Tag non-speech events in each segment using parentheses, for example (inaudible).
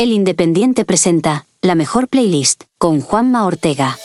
El Independiente presenta la mejor playlist con Juanma Ortega.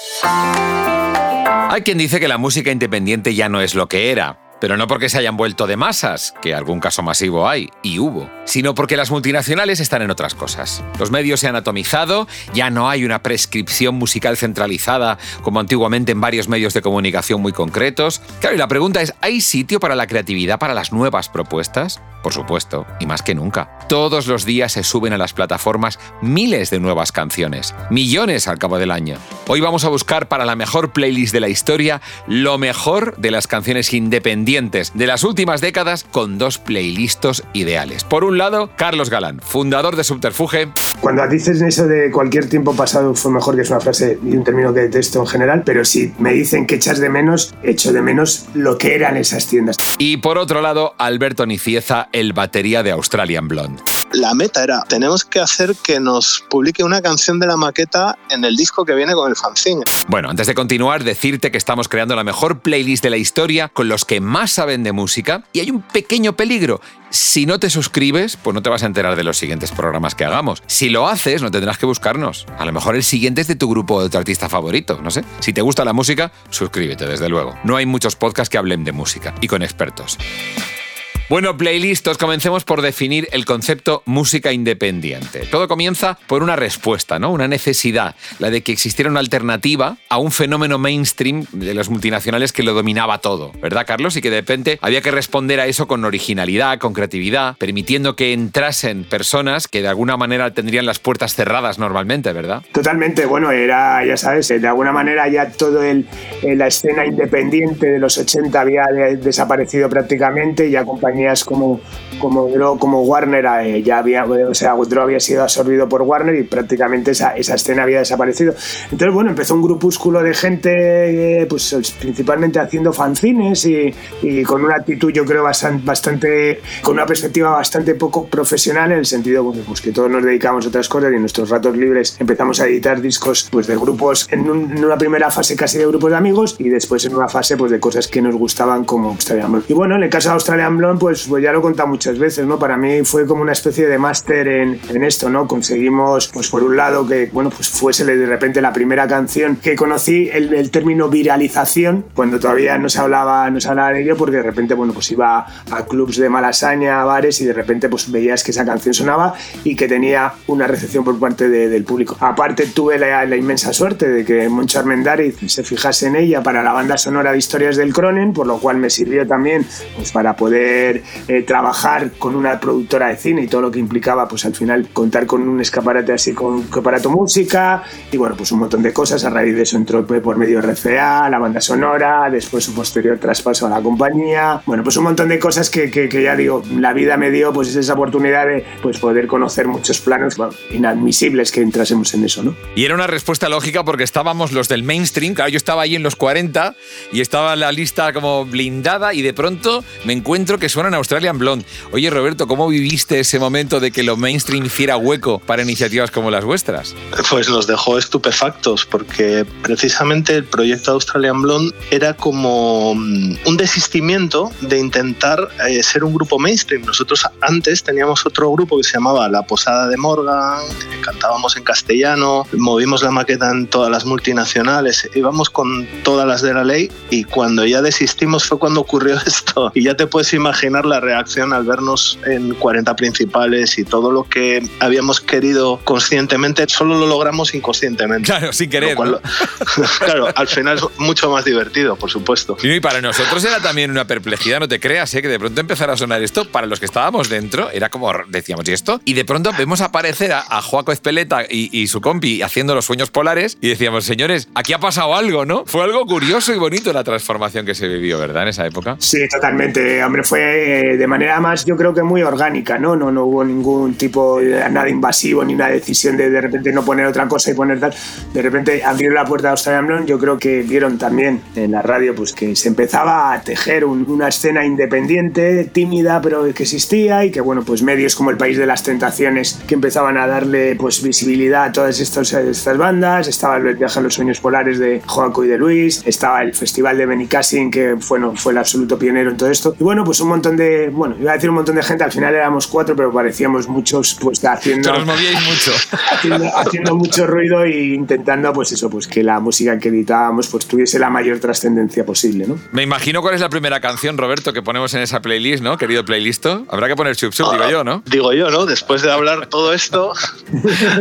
Hay quien dice que la música independiente ya no es lo que era. Pero no porque se hayan vuelto de masas, que algún caso masivo hay, y hubo, sino porque las multinacionales están en otras cosas. Los medios se han atomizado, ya no hay una prescripción musical centralizada como antiguamente en varios medios de comunicación muy concretos. Claro, y la pregunta es, ¿hay sitio para la creatividad, para las nuevas propuestas? Por supuesto, y más que nunca. Todos los días se suben a las plataformas miles de nuevas canciones, millones al cabo del año. Hoy vamos a buscar para la mejor playlist de la historia lo mejor de las canciones independientes de las últimas décadas con dos playlistos ideales. Por un lado, Carlos Galán, fundador de Subterfuge. Cuando dices eso de cualquier tiempo pasado fue mejor, que es una frase y un término que detesto en general, pero si me dicen que echas de menos, echo de menos lo que eran esas tiendas. Y por otro lado, Alberto Nicieza, el batería de Australian Blonde. La meta era, tenemos que hacer que nos publique una canción de la maqueta en el disco que viene con el fanzine. Bueno, antes de continuar, decirte que estamos creando la mejor playlist de la historia con los que más saben de música y hay un pequeño peligro. Si no te suscribes, pues no te vas a enterar de los siguientes programas que hagamos. Si lo haces, no tendrás que buscarnos. A lo mejor el siguiente es de tu grupo o de tu artista favorito, no sé. Si te gusta la música, suscríbete, desde luego. No hay muchos podcasts que hablen de música y con expertos. Bueno, playlistos, comencemos por definir el concepto música independiente. Todo comienza por una respuesta, ¿no? Una necesidad, la de que existiera una alternativa a un fenómeno mainstream de las multinacionales que lo dominaba todo, ¿verdad, Carlos? Y que de repente había que responder a eso con originalidad, con creatividad, permitiendo que entrasen personas que de alguna manera tendrían las puertas cerradas normalmente, ¿verdad? Totalmente, bueno, era, ya sabes, de alguna manera ya todo el, la escena independiente de los 80 había desaparecido prácticamente y acompañado como, como, como Warner eh, ya había, o sea, Dro había sido absorbido por Warner y prácticamente esa, esa escena había desaparecido. Entonces, bueno, empezó un grupúsculo de gente, eh, pues principalmente haciendo fanzines y, y, con una actitud, yo creo, bastante, bastante, con una perspectiva bastante poco profesional en el sentido, pues que todos nos dedicamos a otras cosas y en nuestros ratos libres empezamos a editar discos, pues de grupos, en, una primera fase casi de grupos de amigos y después en una fase, pues de cosas que nos gustaban como Australian Blonde. Y bueno, en el caso de Australian Blonde, pues, pues ya lo he contado muchas veces, ¿no? Para mí fue como una especie de máster en, en, esto, ¿no? Conseguimos, pues por un lado, que, bueno, pues fuese de repente la primera canción que conocí el, término viralización, cuando todavía no se hablaba, no se hablaba de ello, porque de repente, bueno, pues iba a clubs de malasaña, bares, y de repente, pues veías que esa canción sonaba y que tenía una recepción por parte de, del público. Aparte, tuve la, la, inmensa suerte de que Moncho Armendariz se fijase en ella para la banda sonora de Historias del Cronen, por lo cual me sirvió también, pues para poder eh, trabajar con una productora de cine y todo lo que implicaba, pues al final contar con un escaparate así con aparato música y bueno, pues un montón de cosas. A raíz de eso entró por medio RCA, la banda sonora, después su posterior traspaso a la compañía. Bueno, pues un montón de cosas que, que, que ya digo, la vida me dio pues esa oportunidad de pues poder conocer muchos planos bueno, inadmisibles que entrásemos en eso, ¿no? Y era una respuesta lógica porque estábamos los del mainstream, claro, yo estaba ahí en los 40 y estaba la lista como blindada y de pronto me encuentro que suena en Australian Blonde. Oye, Roberto, ¿cómo viviste ese momento de que lo mainstream hiciera hueco para iniciativas como las vuestras? Pues nos dejó estupefactos, porque precisamente el proyecto Australian Blonde era como mm, un desistimiento de intentar eh, ser un grupo mainstream. Nosotros antes teníamos otro grupo que se llamaba La Posada de Morgan, cantábamos en castellano, movimos la maqueta en todas las multinacionales, íbamos con todas las de la ley y cuando ya desistimos fue cuando ocurrió (laughs) esto. Y ya te puedes imaginar la reacción al vernos en 40 principales y todo lo que habíamos querido conscientemente, solo lo logramos inconscientemente. Claro, sin querer. Cual, (laughs) claro, al final es mucho más divertido, por supuesto. Y para nosotros era también una perplejidad, no te creas, ¿eh? que de pronto empezara a sonar esto, para los que estábamos dentro, era como decíamos, ¿y esto? Y de pronto vemos aparecer a, a Joaco Espeleta y, y, su compi haciendo los sueños polares y decíamos, señores, aquí ha pasado algo, ¿no? Fue algo curioso y bonito la transformación que se vivió, ¿verdad? En esa época. Sí, totalmente. Hombre, fue de manera más, yo creo que muy orgánica, ¿no? No, no hubo ningún tipo de nada invasivo ni una decisión de de repente no poner otra cosa y poner tal. De repente abrieron la puerta de Australian yo creo que vieron también en la radio pues que se empezaba a tejer un, una escena independiente, tímida, pero que existía y que bueno, pues medios como El País de las Tentaciones que empezaban a darle pues visibilidad a todas estas, estas bandas, estaba el viaje a los sueños polares de Joaco y de Luis, estaba el Festival de Benicassin que bueno, fue el absoluto pionero en todo esto y bueno, pues un montón montón de, bueno, iba a decir un montón de gente, al final éramos cuatro, pero parecíamos muchos, pues haciendo... Pero os movíais mucho. Haciendo, mucho ruido e intentando, pues eso, pues que la música que editábamos pues tuviese la mayor trascendencia posible, ¿no? Me imagino cuál es la primera canción, Roberto, que ponemos en esa playlist, ¿no? Querido playlisto. Habrá que poner Chup Chup, digo yo, ¿no? Digo yo, ¿no? Después de hablar todo esto...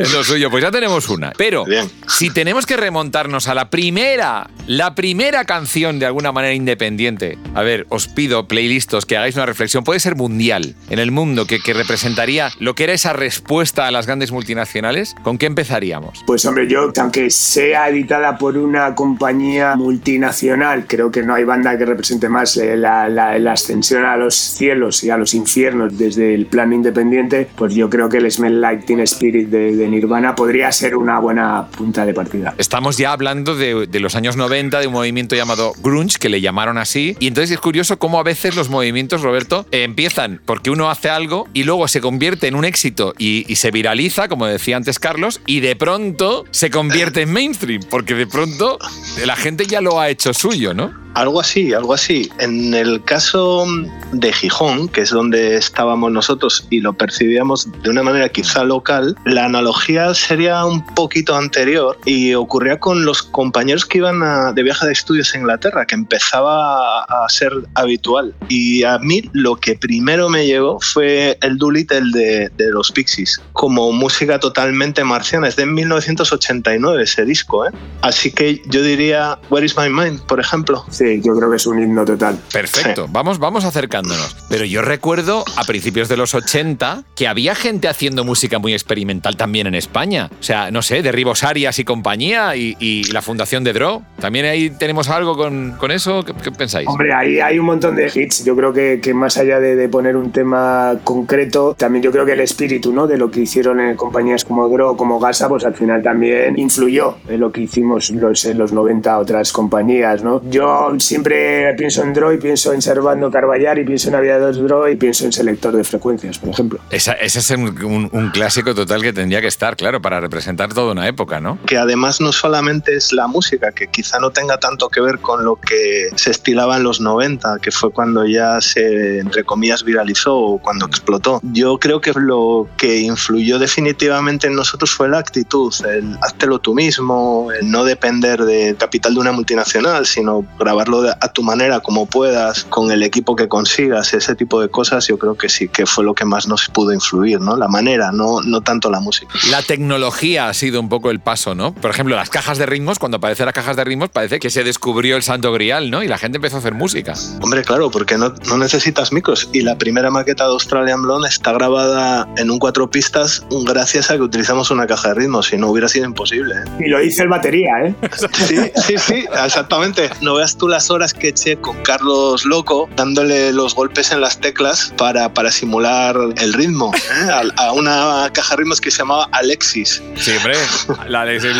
es lo suyo. Pues ya tenemos una. Pero si tenemos que remontarnos a la primera, la primera canción de alguna manera independiente, a ver, os pido, playlistos, que hagáis una reflexión, puede ser mundial, en el mundo, que, que representaría lo que era esa respuesta a las grandes multinacionales, ¿con qué empezaríamos? Pues hombre, yo, aunque sea editada por una compañía multinacional, creo que no hay banda que represente más eh, la, la, ascensión a los cielos y a los infiernos desde el plano independiente, pues yo creo que el Smell Like Teen Spirit de, de Nirvana podría ser una buena punta de partida. Estamos ya hablando de, de los años 90, de un movimiento llamado grunge, que le llamaron así, y entonces es curioso cómo a veces los movimientos, Roberto, empiezan porque uno hace algo y luego se convierte en un éxito y, y se viraliza, como decía antes Carlos, y de pronto se convierte en mainstream, porque de pronto la gente ya lo ha hecho suyo, ¿no? Algo así, algo así. En el caso de Gijón, que es donde estábamos nosotros y lo percibíamos de una manera quizá local, la analogía sería un poquito anterior y ocurría con los compañeros que iban de viaje de estudios a Inglaterra, que empezaba a ser habitual. Y a mí lo que primero me llegó fue el Doolittle de, de los Pixies, como música totalmente marciana. Es de 1989 ese disco, ¿eh? Así que yo diría Where is My Mind, por ejemplo. Sí yo creo que es un himno total. Perfecto, vamos, vamos acercándonos. Pero yo recuerdo a principios de los 80 que había gente haciendo música muy experimental también en España. O sea, no sé, Derribos Arias y compañía y, la fundación de Dro. ¿También ahí tenemos algo con, con eso? ¿Qué, pensáis? Hombre, ahí hay un montón de hits. Yo creo que, que más allá de, de, poner un tema concreto, también yo creo que el espíritu ¿no? de lo que hicieron en compañías como Dro, como Gasa, pues al final también influyó en lo que hicimos los, en los 90 otras compañías. ¿no? Yo siempre pienso en Draw y pienso en Servando Carballar y pienso en Aviador Draw y pienso en selector de frecuencias, por ejemplo. ese es un, un, clásico total que tendría que estar, claro, para representar toda una época, ¿no? Que además no solamente es la música, que quizá no tenga tanto que ver con lo que se estilaba en los 90, que fue cuando ya se, entre comillas, viralizó o cuando explotó. Yo creo que lo que influyó definitivamente en nosotros fue la actitud, el háztelo tú mismo, el no depender del capital de una multinacional, sino grabar a tu manera, como puedas, con el equipo que consigas, ese tipo de cosas, yo creo que sí que fue lo que más nos pudo influir, ¿no? La manera, no, no tanto la música. La tecnología ha sido un poco el paso, ¿no? Por ejemplo, las cajas de ritmos, cuando aparecen las cajas de ritmos, parece que se descubrió el santo grial, ¿no? Y la gente empezó a hacer música. Hombre, claro, porque no, no necesitas micros. Y la primera maqueta de Australian Blonde está grabada en un cuatro pistas gracias a que utilizamos una caja de ritmos, si no hubiera sido imposible. ¿eh? Y lo hice el batería, ¿eh? Sí, sí, sí, exactamente. No veas tú las horas que eché con Carlos Loco dándole los golpes en las teclas para, para simular el ritmo ¿eh? a, una caja de ritmos que se llamaba Alexis. Sí, hombre,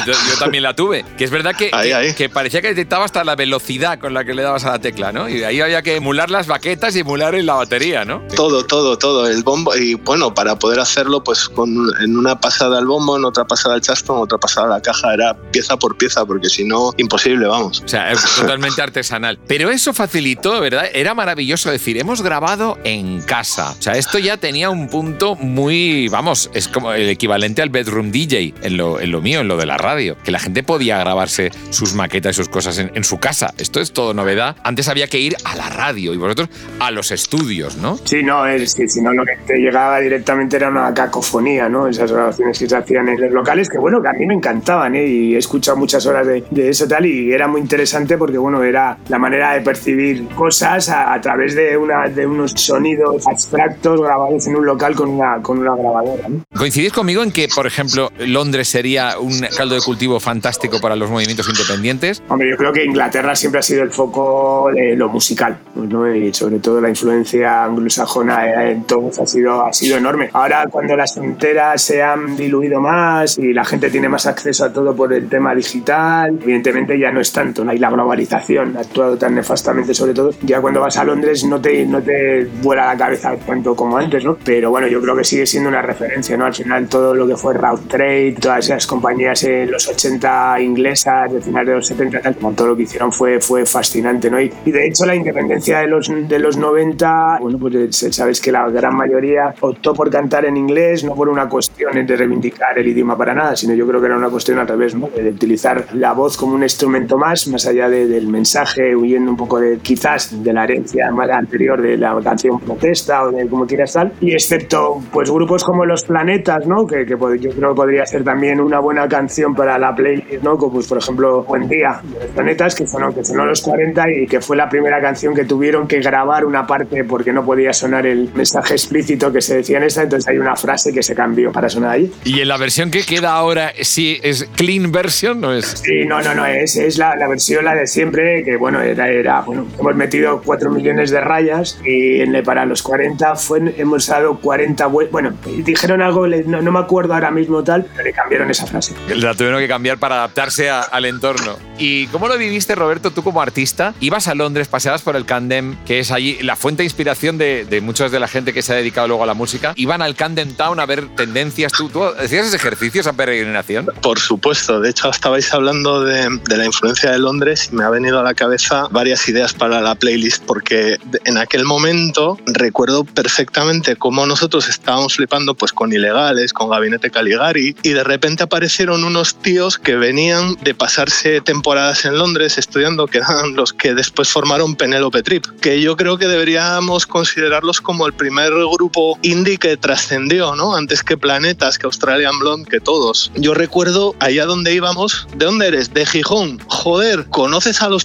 yo, también la tuve. Que es verdad que, que, parecía que detectaba hasta la velocidad con la que le dabas a la tecla, ¿no? Y ahí había que emular las baquetas y emular en la batería, ¿no? Todo, todo, todo. El bombo. Y bueno, para poder hacerlo, pues con, en una pasada al bombo, en otra pasada al chaston, en otra pasada a la caja, era pieza por pieza, porque si no, imposible, vamos. O sea, es totalmente artesanal. (laughs) Pero eso facilitó, ¿verdad? Era maravilloso decir, hemos grabado en casa. O sea, esto ya tenía un punto muy, vamos, es como el equivalente al bedroom DJ en lo, en lo mío, en lo de la radio. Que la gente podía grabarse sus maquetas y sus cosas en, su casa. Esto es todo novedad. Antes había que ir a la radio y vosotros a los estudios, ¿no? Sí, no, es que si no lo que te llegaba directamente era una cacofonía, ¿no? Esas grabaciones que se hacían en los locales, que bueno, que a mí me encantaban, ¿eh? Y he escuchado muchas horas de, de eso tal y era muy interesante porque, bueno, era la manera de percibir cosas a, través de, una, de unos sonidos abstractos grabados en un local con una, con una grabadora. ¿Coincidís conmigo en que, por ejemplo, Londres sería un caldo de cultivo fantástico para los movimientos independientes? Hombre, yo creo que Inglaterra siempre ha sido el foco de lo musical, ¿no? y sobre todo la influencia anglosajona en todos ha sido, ha sido enorme. Ahora, cuando las fronteras se han diluido más y la gente tiene más acceso a todo por el tema digital, evidentemente ya no es tanto, no hay la globalización actuado tan nefastamente sobre todo, ya cuando vas a Londres no te, no te vuela la cabeza tanto como antes, ¿no? Pero bueno, yo creo que sigue siendo una referencia, ¿no? Al final todo lo que fue Route Trade, todas esas compañías en los 80 inglesas, de final de los 70, tal, como todo lo que hicieron fue, fue fascinante, ¿no? Y, y de hecho la independencia de los, de los 90, bueno, pues sabes que la gran mayoría optó por cantar en inglés, no por una cuestión de reivindicar el idioma para nada, sino yo creo que era una cuestión al revés, ¿no? De utilizar la voz como un instrumento más, más allá del mensaje, huyendo un poco de quizás de la herencia anterior de la canción protesta o de como quieras tal. Y excepto pues grupos como Los Planetas, ¿no? Que, que yo creo que podría ser también una buena canción para la playlist, ¿no? Como pues por ejemplo Buen Día de Los Planetas, que sonó, que sonó los 40 y que fue la primera canción que tuvieron que grabar una parte porque no podía sonar el mensaje explícito que se decía en esta, entonces hay una frase que se cambió para sonar ahí. ¿Y en la versión que queda ahora, sí, es clean version, no es? Sí, no, no, no, es, es la, la versión, la de siempre, que bueno, era, era, bueno, hemos metido 4 millones de rayas y en, para los 40 fue, hemos dado 40, bueno, dijeron algo, no, no, me acuerdo ahora mismo tal, pero le cambiaron esa frase. La tuvieron que cambiar para adaptarse a, al entorno. ¿Y cómo lo viviste, Roberto, tú como artista? Ibas a Londres, paseabas por el Camden, que es allí la fuente de inspiración de, de muchos de la gente que se ha dedicado luego a la música. Iban al Camden Town a ver tendencias. ¿Tú, tú hacías ese ejercicio, esa peregrinación? Por supuesto. De hecho, estabais hablando de, de la influencia de Londres y me ha venido a la cabeza varias ideas para la playlist porque en aquel momento recuerdo perfectamente cómo nosotros estábamos flipando pues con ilegales, con Gabinete Caligari y de repente aparecieron unos tíos que venían de pasarse temporadas en Londres estudiando que eran los que después formaron Penelope Trip, que yo creo que deberíamos considerarlos como el primer grupo indie que trascendió, ¿no? Antes que Planetas, que Australian Blonde, que todos. Yo recuerdo allá donde íbamos, ¿de dónde eres? De Gijón. Joder, ¿conoces a los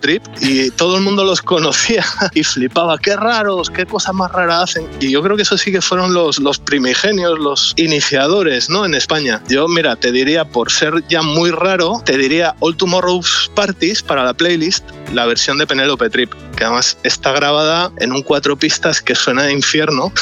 Trip? Y todo el mundo los conocía y flipaba, qué raros, qué cosas más raras hacen. Y yo creo que eso sí que fueron los, los primigenios, los iniciadores, ¿no? En España. Yo, mira, te diría, por ser ya muy raro, te diría All Tomorrow's Parties para la playlist, la versión de Penelope Trip, que además está grabada en un cuatro pistas que suena de infierno.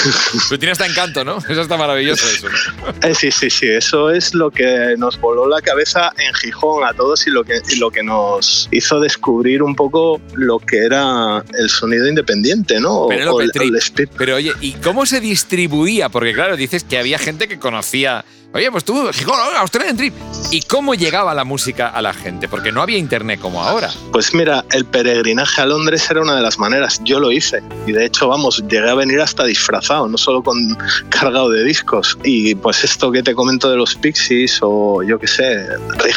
Pero tiene hasta encanto, ¿no? Eso está maravilloso eso. (laughs) Eh, sí, sí, sí, eso es lo que nos voló la cabeza en Gijón a todos y lo que, y lo que nos hizo descubrir un poco lo que era el sonido independiente, ¿no? Penelope Trip. Pero oye, ¿y cómo se distribuía? Porque claro, dices que había gente que conocía Oye, pues tú, Australian Trip. ¿Y cómo llegaba la música a la gente? Porque no había internet como ahora. Pues mira, el peregrinaje a Londres era una de las maneras. Yo lo hice. Y de hecho, vamos, llegué a venir hasta disfrazado, no solo con cargado de discos. Y pues esto que te comento de los Pixies o yo qué sé,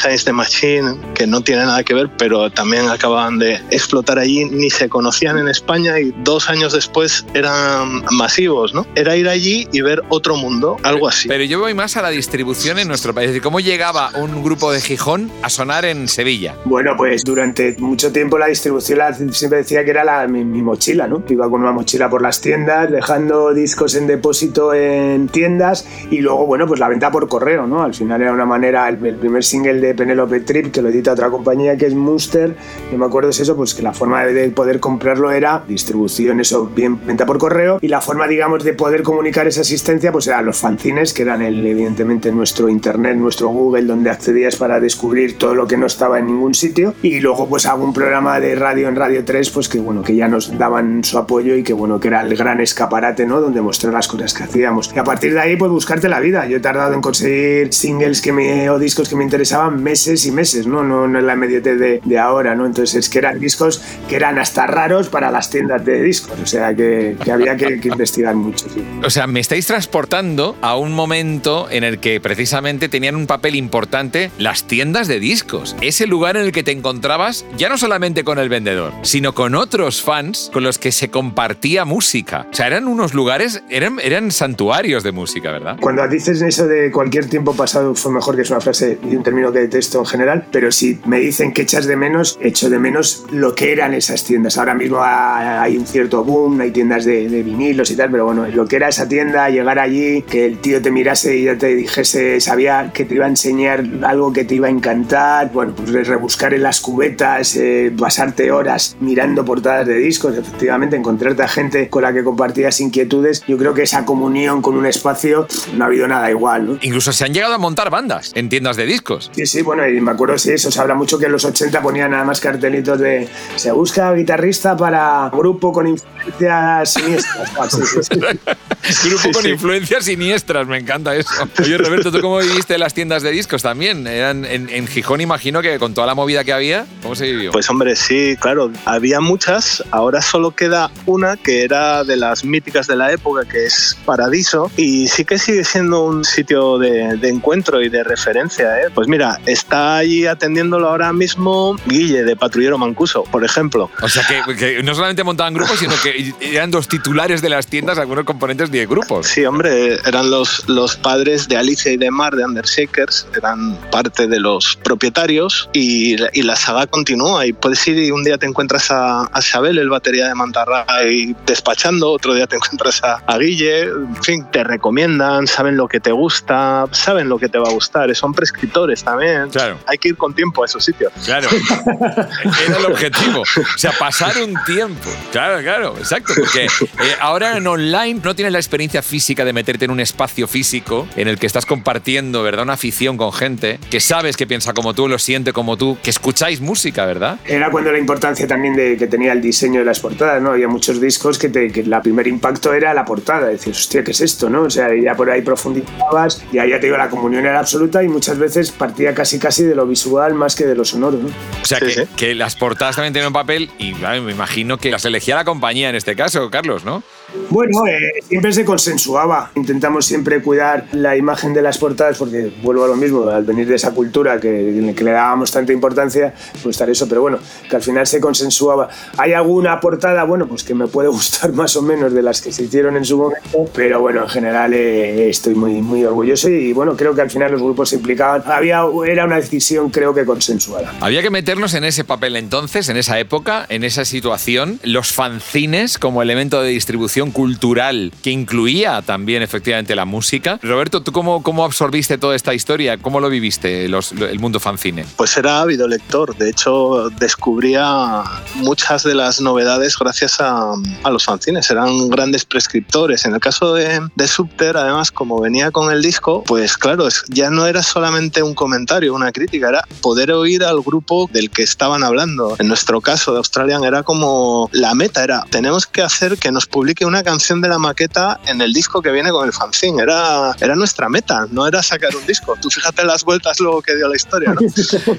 Against the Machine, que no tiene nada que ver, pero también acababan de explotar allí, ni se conocían en España y dos años después eran masivos, ¿no? Era ir allí y ver otro mundo, algo así. Pero yo voy más a la distribución en nuestro país. ¿Cómo llegaba un grupo de Gijón a sonar en Sevilla? Bueno, pues durante mucho tiempo la distribución la, siempre decía que era la, mi, mi, mochila, ¿no? Iba con una mochila por las tiendas, dejando discos en depósito en tiendas y luego, bueno, pues la venta por correo, ¿no? Al final era una manera, el, el primer single de Penelope Trip, que lo edita otra compañía que es Munster, yo me acuerdo es eso, pues que la forma de poder comprarlo era distribución, eso, bien, venta por correo y la forma, digamos, de poder comunicar esa asistencia, pues eran los fanzines, que eran el, evidentemente nuestro internet, nuestro Google, donde accedías para descubrir todo lo que no estaba en ningún sitio. Y luego pues un programa de radio en Radio 3, pues que bueno, que ya nos daban su apoyo y que bueno, que era el gran escaparate, ¿no? Donde mostrar las cosas que hacíamos. Y a partir de ahí pues buscarte la vida. Yo he tardado en conseguir singles que me, o discos que me interesaban meses y meses, ¿no? No, no en la inmediatez de, de ahora, ¿no? Entonces es que eran discos que eran hasta raros para las tiendas de discos. O sea que, que había que, que investigar mucho. O sea, me estáis transportando a un momento en el que precisamente tenían un papel importante las tiendas de discos. Ese lugar en el que te encontrabas ya no solamente con el vendedor, sino con otros fans con los que se compartía música. O sea, eran unos lugares, eran, eran santuarios de música, ¿verdad? Cuando dices eso de cualquier tiempo pasado fue mejor, que es una frase y un término que detesto en general, pero si me dicen que echas de menos, echo de menos lo que eran esas tiendas. Ahora mismo hay un cierto boom, hay tiendas de, de vinilos y tal, pero bueno, lo que era esa tienda, llegar allí, que el tío te mirase y ya te dijera dijese, sabía que te iba a enseñar algo que te iba a encantar, bueno, pues rebuscar en las cubetas, eh, pasarte horas mirando portadas de discos, efectivamente, encontrarte a gente con la que compartías inquietudes, yo creo que esa comunión con un espacio no ha habido nada igual, ¿no? Incluso se han llegado a montar bandas en tiendas de discos. Sí, sí, bueno, y me acuerdo, sí, eso se habla mucho que en los 80 ponían nada más cartelitos de se busca guitarrista para grupo con influencias siniestras. (laughs) grupo con influencias siniestras, me encanta eso. Oye, (laughs) Roberto, ¿tú cómo viviste las tiendas de discos también? Eran en, Gijón, imagino que con toda la movida que había, ¿cómo se vivió? Pues hombre, sí, claro, había muchas, ahora solo queda una que era de las míticas de la época, que es Paradiso, y sí que sigue siendo un sitio de, encuentro y de referencia. ¿eh? Pues mira, está allí atendiéndolo ahora mismo Guille de Patrullero Mancuso, por ejemplo. O sea que, no solamente montaban grupos, sino que eran los titulares de las tiendas, algunos componentes de grupos. Sí, hombre, eran los, los padres de Alicia y de Mar de Undershakers, eran parte de los propietarios y, y la saga continúa. Y puedes ir y un día te encuentras a, a Xabel, el batería de Mantarra, y despachando, otro día te (laughs) encuentras a, a Guille, en fin, te recomiendan, saben lo que te gusta, saben lo que te va a gustar, son prescriptores también. Claro. Hay que ir con tiempo a esos sitios. Claro. (laughs) Era el objetivo. O sea, pasar un tiempo. Claro, claro, exacto. Porque eh, ahora en online no tienes la experiencia física de meterte en un espacio físico en el que estás compartiendo, ¿verdad? Una afición con gente que sabes que piensa como tú, lo siente como tú, que escucháis música, ¿verdad? Era cuando la importancia también de que tenía el diseño de las portadas, ¿no? Había muchos discos que, te, que la primer impacto era la portada, decir, hostia, ¿qué es esto, no? O sea, ya por ahí profundizabas, y ya te digo, la comunión era absoluta y muchas veces partía casi casi de lo visual más que de lo sonoro, ¿no? O sea, que, que, las portadas también tienen un papel y me imagino que las elegía la compañía en este caso, Carlos, ¿no? Bueno, eh, siempre se consensuaba. Intentamos siempre cuidar la imagen de las portadas porque vuelvo a lo mismo, al venir de esa cultura que, que le dábamos tanta importancia, pues estar eso, pero bueno, que al final se consensuaba. Hay alguna portada, bueno, pues que me puede (laughs) gustar más o menos de las que se hicieron en su momento, pero bueno, en general eh, estoy muy, muy orgulloso y bueno, creo que al final los grupos se implicaban. Había, era una decisión creo que consensuada. Había que meternos en ese papel entonces, en esa época, en esa situación, los fanzines como elemento de distribución cultural que incluía también efectivamente la música. Roberto, ¿tú cómo, cómo absorbiste toda esta historia? ¿Cómo lo viviste el mundo fanzine? Pues era ávido lector. De hecho, descubría muchas de las novedades gracias a, a los fanzines. Eran grandes prescriptores. En el caso de, de Subter, además, como venía con el disco, pues claro, ya no era solamente un comentario, una crítica, era poder oír al grupo del que estaban hablando. En nuestro caso de Australian era como la meta, era tenemos que hacer que nos publique una canción de la maqueta en el disco que viene con el fanzine. Era, era nuestra meta, no era sacar un disco. Tú fíjate las vueltas luego que dio la historia, ¿no?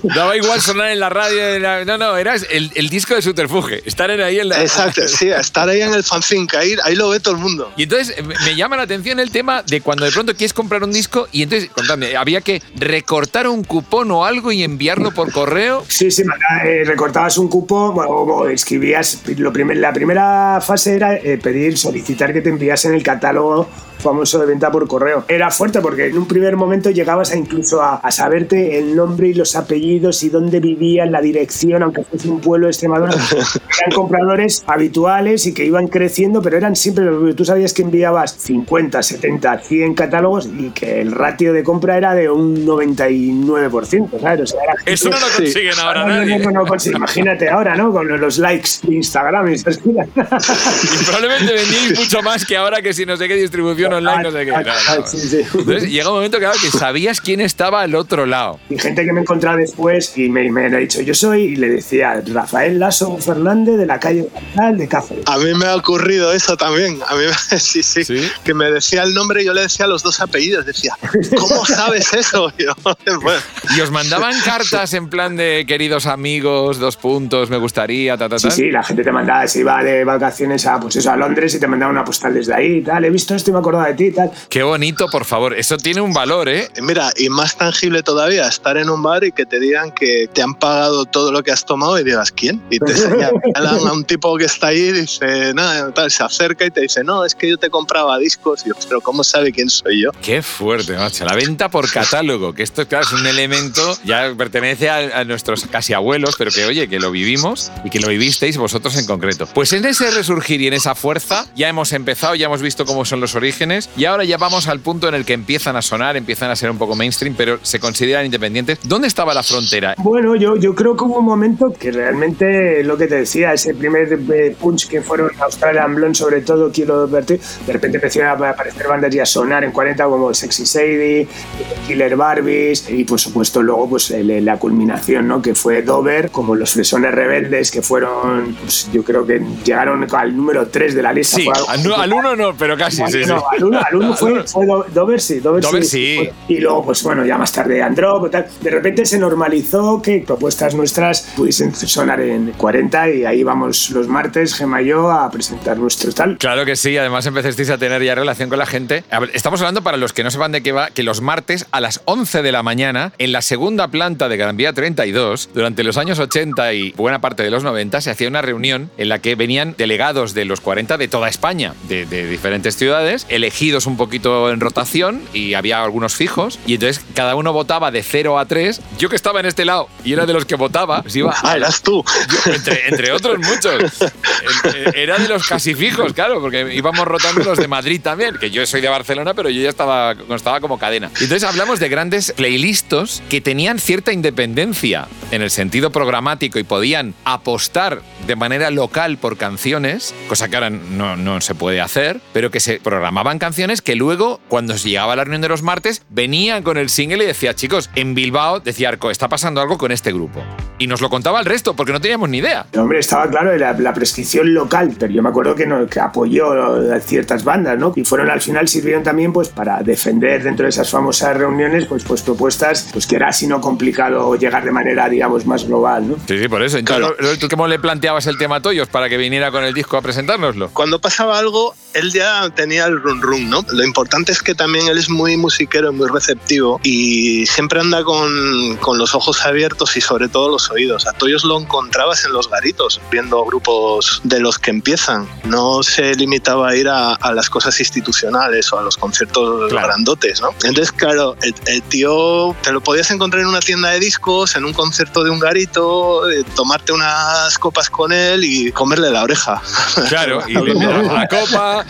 (laughs) Daba igual sonar en la radio. No, no, era el, el, disco de Subterfuge. Estar ahí en la. Exacto, sí, estar ahí en el fanzine, caer, ahí lo ve todo el mundo. Y entonces me llama la atención el tema de cuando de pronto quieres comprar un disco y entonces, contadme, había que recortar un cupón o algo y enviarlo por correo. Sí, sí, eh, recortabas un cupón o, escribías. Lo primer, la primera fase era eh, pedir solicitar que te enviasen el catálogo famoso de venta por correo. Era fuerte porque en un primer momento llegabas a incluso a, saberte el nombre y los apellidos y dónde vivían, la dirección, aunque fuese un pueblo de Extremadura. (laughs) eran compradores habituales y que iban creciendo, pero eran siempre Tú sabías que enviabas 50, 70, 100 catálogos y que el ratio de compra era de un 99%, ¿sabes? Eso no lo consiguen ahora nadie. (laughs) Imagínate ahora, ¿no? Con los likes de Instagram y esas Y probablemente vendí mucho más que ahora que si no sé qué distribución online, no sé qué. Entonces llega un momento claro, que sabías quién estaba al otro lado. Y gente que me encontraba después y me, me ha dicho, yo soy, y le decía, Rafael Lasso Fernández de la calle de Cáceres. A mí me ha ocurrido eso también. A mí (laughs) sí, sí, Que me decía el nombre y yo le decía los dos apellidos. Decía, ¿cómo sabes eso? (laughs) Y, os mandaban cartas en plan de queridos amigos, dos puntos, me gustaría, ta, ta, Sí, sí, la gente te mandaba, se iba de vacaciones a, pues eso, a Londres y te mandaba una postal desde ahí tal. He visto esto y me de ti y tal. Qué bonito, por favor. Eso tiene un valor, ¿eh? Mira, y más tangible todavía, estar en un bar y que te digan que te han pagado todo lo que has tomado y digas, ¿quién? Y te (laughs) señalan a un tipo que está ahí y dice, nada, tal, se acerca y te dice, no, es que yo te compraba discos. Y yo, pero ¿cómo sabe quién soy yo? Qué fuerte, macho. La venta por catálogo, que esto, claro, es un elemento, ya pertenece a, a nuestros casi abuelos, pero que, oye, que lo vivimos y que lo vivisteis vosotros en concreto. Pues en ese resurgir y en esa fuerza ya hemos empezado, ya hemos visto cómo son los orígenes y ahora ya vamos al punto en el que empiezan a sonar, empiezan a ser un poco mainstream, pero se consideran independientes. ¿Dónde estaba la frontera? Bueno, yo, yo creo que hubo un momento que realmente, lo que te decía, ese primer eh, punch que fueron Australian Blonde, sobre todo, quiero advertir, de repente empezaron a aparecer bandas y a sonar en 40 como Sexy Sadie, Killer Barbies y por supuesto luego pues la culminación, ¿no? Que fue Dover, como los Fresones Rebeldes, que fueron, pues, yo creo que llegaron al número 3 de la lista. Sí, al, uno no, pero casi, sí, no, Al uno, al (laughs) uno fue, Dover, sí, Dover, sí. Y luego, pues bueno, ya más tarde Androp, tal. De repente se normalizó que propuestas nuestras pudiesen sonar en 40 y ahí vamos los martes, Gemma y yo, a presentar nuestro tal. Claro que sí, además empezasteis a tener ya relación con la gente. estamos hablando, para los que no sepan de qué va, que los martes a las 11 de la mañana, en la segunda planta de Gran Vía 32, durante los años 80 y buena parte de los 90, se hacía una reunión en la que venían delegados de los 40 de toda España, de, de diferentes ciudades, elegidos un poquito en rotación y había algunos fijos, y entonces cada uno votaba de 0 a 3. Yo que estaba en este lado y era de los que votaba, pues iba ah, eras tú. entre, entre, otros muchos. Era de los casi fijos, claro, porque íbamos rotando los de Madrid también, que yo soy de Barcelona, pero yo ya estaba, estaba como cadena. Entonces hablamos de grandes playlistos que tenían cierta independencia en el sentido programático y podían apostar de manera local por canciones, cosa que ahora no, no se puede hacer, pero que se programaban canciones que luego, cuando se llegaba a la reunión de los martes, venían con el single y decía, chicos, en Bilbao, decía Arco, está pasando algo con este grupo. Y nos lo contaba el resto, porque no teníamos ni idea. Hombre, estaba claro la, la prescripción local, pero yo me acuerdo que, no, que apoyó a ciertas bandas, ¿no? Y fueron al final sirvieron también pues para defender dentro de esas famosas reuniones pues, pues propuestas pues que era así no complicado llegar de manera, digamos, más global, ¿no? Sí, sí, por eso. Entonces, ¿tú cómo le planteabas el tema a Toyos para que viniera con el disco a presentárnoslo? Cuando pasaba algo, él ya tenía el run run, ¿no? Lo importante es que también él es muy musiquero, muy receptivo y siempre anda con, con los ojos abiertos y sobre todo los oídos. A Toyos lo encontrabas en los garitos, viendo grupos de los que empiezan. No se limitaba a ir a, a las cosas institucionales o a los conciertos grandotes, ¿no? Entonces, claro, el, tío te lo podías encontrar en una tienda de discos, en un concierto de un garito, eh, tomarte unas copas con él y comerle la oreja. Claro, y (laughs) le la copa.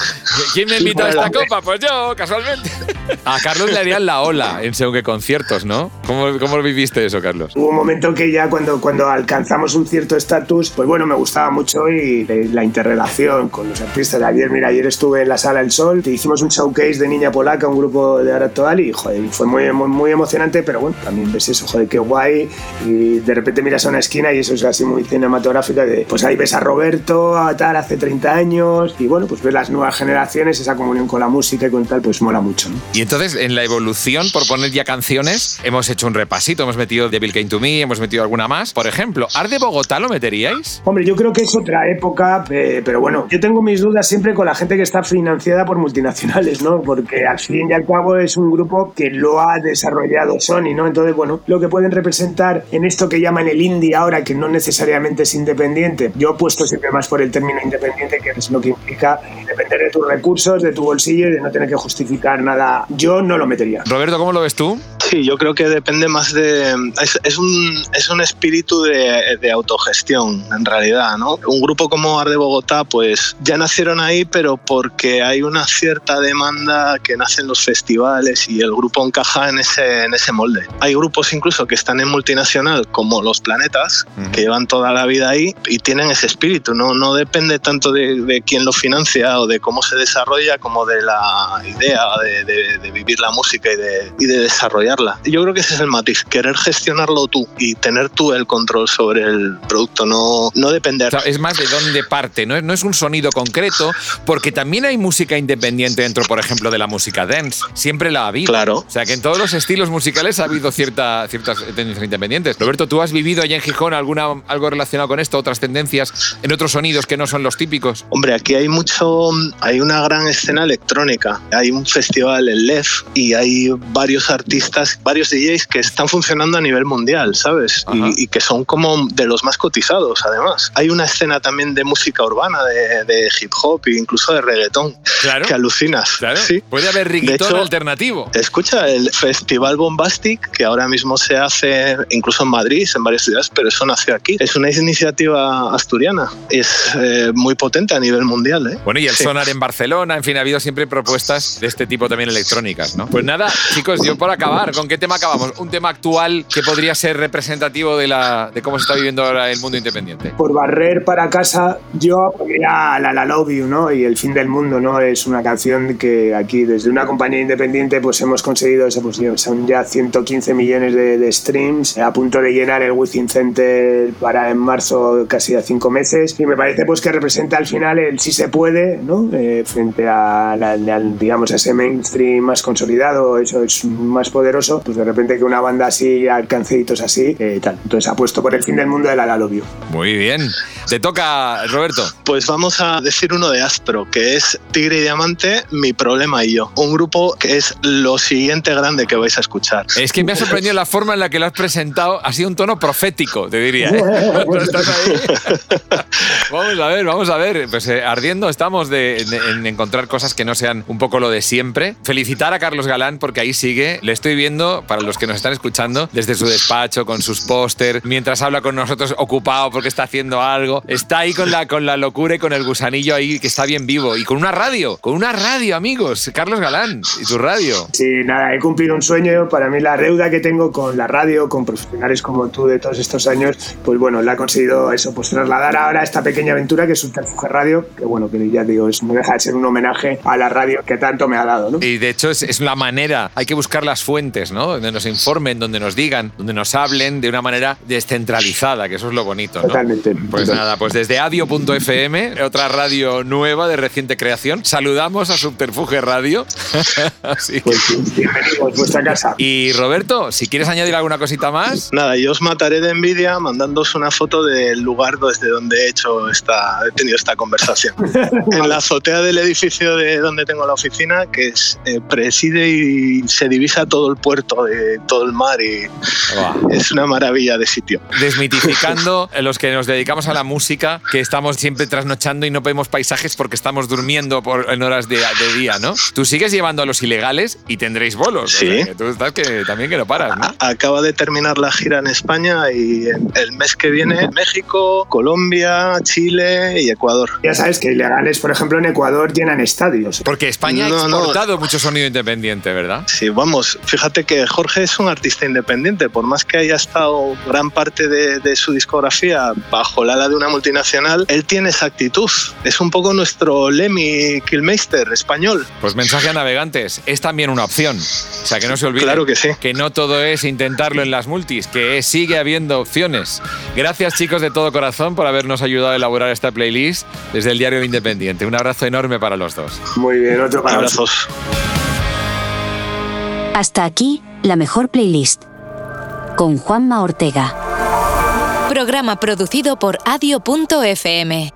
¿Quién me invita a esta copa? Pues yo, casualmente. (laughs) A Carlos le harían la ola en según qué conciertos, ¿no? ¿Cómo, ¿Cómo viviste eso, Carlos? Hubo un momento que ya cuando, cuando alcanzamos un cierto estatus, pues bueno, me gustaba mucho y la interrelación con los artistas. Ayer, mira, ayer estuve en la Sala El Sol, te hicimos un showcase de Niña Polaca, un grupo de arte actual y joder, fue muy, muy, muy, emocionante, pero bueno, también ves eso, joder, qué guay. Y de repente miras a una esquina y eso es así muy cinematográfica, de, pues ahí ves a Roberto, a tal, hace 30 años, y bueno, pues ves las nuevas generaciones, esa comunión con la música y con tal, pues mola mucho. ¿no? Y entonces, en la evolución, por poner ya canciones, hemos hecho un repasito, hemos metido Devil Came to Me, hemos metido alguna más. Por ejemplo, ¿Ar de Bogotá lo meteríais? Hombre, yo creo que es otra época, eh, pero bueno, yo tengo mis dudas siempre con la gente que está financiada por multinacionales, ¿no? Porque al fin y al cabo es un grupo que lo ha desarrollado Sony, ¿no? Entonces, bueno, lo que pueden representar en esto que llaman el indie ahora, que no necesariamente es independiente, yo he puesto siempre más por el término independiente, que es lo que implica depender de tus recursos, de tu bolsillo y de no tener que justificar nada. Yo no lo metería. Roberto, ¿cómo lo ves tú? Sí, yo creo que depende más de... Es, un, es un espíritu de, de, autogestión, en realidad, ¿no? Un grupo como Ar de Bogotá, pues ya nacieron ahí, pero porque hay una cierta demanda que nace en los festivales y el grupo encaja en ese, en ese molde. Hay grupos incluso que están en multinacional, como Los Planetas, que llevan toda la vida ahí y tienen ese espíritu, ¿no? No depende tanto de, de quién lo financia o de cómo se desarrolla, como de la idea de, de, de vivir la música y de, y de desarrollar yo creo que ese es el matiz, querer gestionarlo tú y tener tú el control sobre el producto, no, no depender. es más de dónde parte, ¿no? no es un sonido concreto, porque también hay música independiente dentro, por ejemplo, de la música dance. Siempre la ha habido. Claro. O sea, que en todos los estilos musicales ha habido cierta, ciertas tendencias independientes. Roberto, ¿tú has vivido allá en Gijón alguna, algo relacionado con esto, otras tendencias en otros sonidos que no son los típicos? Hombre, aquí hay mucho, hay una gran escena electrónica. Hay un festival, el LEF, y hay varios artistas varios DJs que están funcionando a nivel mundial, ¿sabes? Y, y, que son como de los más cotizados, además. Hay una escena también de música urbana, de, de hip hop e incluso de reggaetón, claro. que alucinas. Claro. Sí. Puede haber reggaetón alternativo. Escucha, el Festival Bombastic, que ahora mismo se hace incluso en Madrid, en varias ciudades, pero eso nació aquí. Es una iniciativa asturiana. Es eh, muy potente a nivel mundial. ¿eh? Bueno, y el Sí. Sonar en Barcelona, en fin, ha habido siempre propuestas de este tipo también electrónicas, ¿no? Pues nada, chicos, yo por acabar, ¿con qué tema acabamos? Un tema actual que podría ser representativo de, la, de cómo se está viviendo ahora el mundo independiente. Por barrer para casa, yo pondría la La Love You, ¿no? Y El fin del mundo, ¿no? Es una canción que aquí, desde una compañía independiente, pues hemos conseguido, eso, pues, son ya 115 millones de, streams, a punto de llenar el Within Center para en marzo casi a cinco meses. Y me parece pues que representa al final el sí se puede, ¿no? Eh, frente a, digamos, a ese mainstream más consolidado, eso es más poderoso, pues de repente que una banda así alcance hitos así, eh, tal. Entonces apuesto por el fin del mundo de la La Love You. Muy bien. Te toca, Roberto. Pues vamos a decir uno de Astro, que es Tigre y Diamante, Mi Problema y Yo. Un grupo que es lo siguiente grande que vais a escuchar. Es que me ha sorprendido la forma en la que lo has presentado. Ha sido un tono profético, te diría. ¿eh? (laughs) Estás ahí. Vamos a ver, vamos a ver. Pues eh, ardiendo estamos de, de- en encontrar cosas que no sean un poco lo de siempre. Felicitar a Carlos Galán porque ahí sigue. Le estoy viendo, para los que nos están escuchando, desde su despacho, con sus póster, mientras habla con nosotros ocupado porque está haciendo algo. Está ahí con la, con la locura y con el gusanillo ahí que está bien vivo. Y con una radio, con una radio, amigos. Carlos Galán y tu radio. Sí, nada, he cumplido un sueño. Para mí la deuda que tengo con la radio, con profesionales como tú de todos estos años, pues bueno, la he conseguido eso, pues trasladar ahora esta pequeña aventura que es Subterfuge Radio, que bueno, que ya digo, es, no deja de ser un homenaje a la radio que tanto me ha dado, ¿no? Y de hecho es, es la manera, hay que buscar las fuentes, ¿no? Donde nos informen, donde nos digan, donde nos hablen de una manera descentralizada, que eso es lo bonito, ¿no? Totalmente. Pues Total. nada, pues desde adio.fm, otra radio nueva de reciente creación, saludamos a Subterfuge Radio. (laughs) Así que- Pues bienvenidos a vuestra casa. Y Roberto, si quieres añadir alguna cosita más. Nada, yo os mataré de envidia mandándoos una foto del lugar desde donde he hecho esta, he tenido esta conversación. (laughs) en la azotea del edificio de donde tengo la oficina, que es, eh, preside y se divisa todo el puerto, de todo el mar y es una maravilla de sitio. Desmitificando (laughs) los que nos dedicamos a la música, que estamos siempre trasnochando y no vemos paisajes porque estamos durmiendo por, en horas de, de día, ¿no? Tú sigues llevando a los ilegales y tendréis bolos. o Sí. sea, que tú estás que también que no paras, ¿no? Acaba de terminar la gira en España y el mes que viene México, Colombia, Chile y Ecuador. Ya sabes que ilegales, por ejemplo, en Ecuador llenan estadios. Porque España No, ha no. exportado mucho sonido independiente, ¿verdad? Sí, vamos, fíjate que Jorge es un artista independiente, por más que haya estado gran parte de, de su discografía bajo el ala de una multinacional, él tiene esa actitud. Es un poco nuestro Lemmy Kilmeister español. Pues mensaje a navegantes, es también una opción. O sea, que no se olviden Claro que sí. que no todo es intentarlo en las multis, que sigue habiendo opciones. Gracias chicos de todo corazón por habernos ayudado a elaborar esta playlist desde el diario Independiente. Un abrazo enorme para los dos. Muy bien, otro para Abrazos. Hasta aquí, la mejor playlist. Con Juanma Ortega. Programa producido por adio.fm.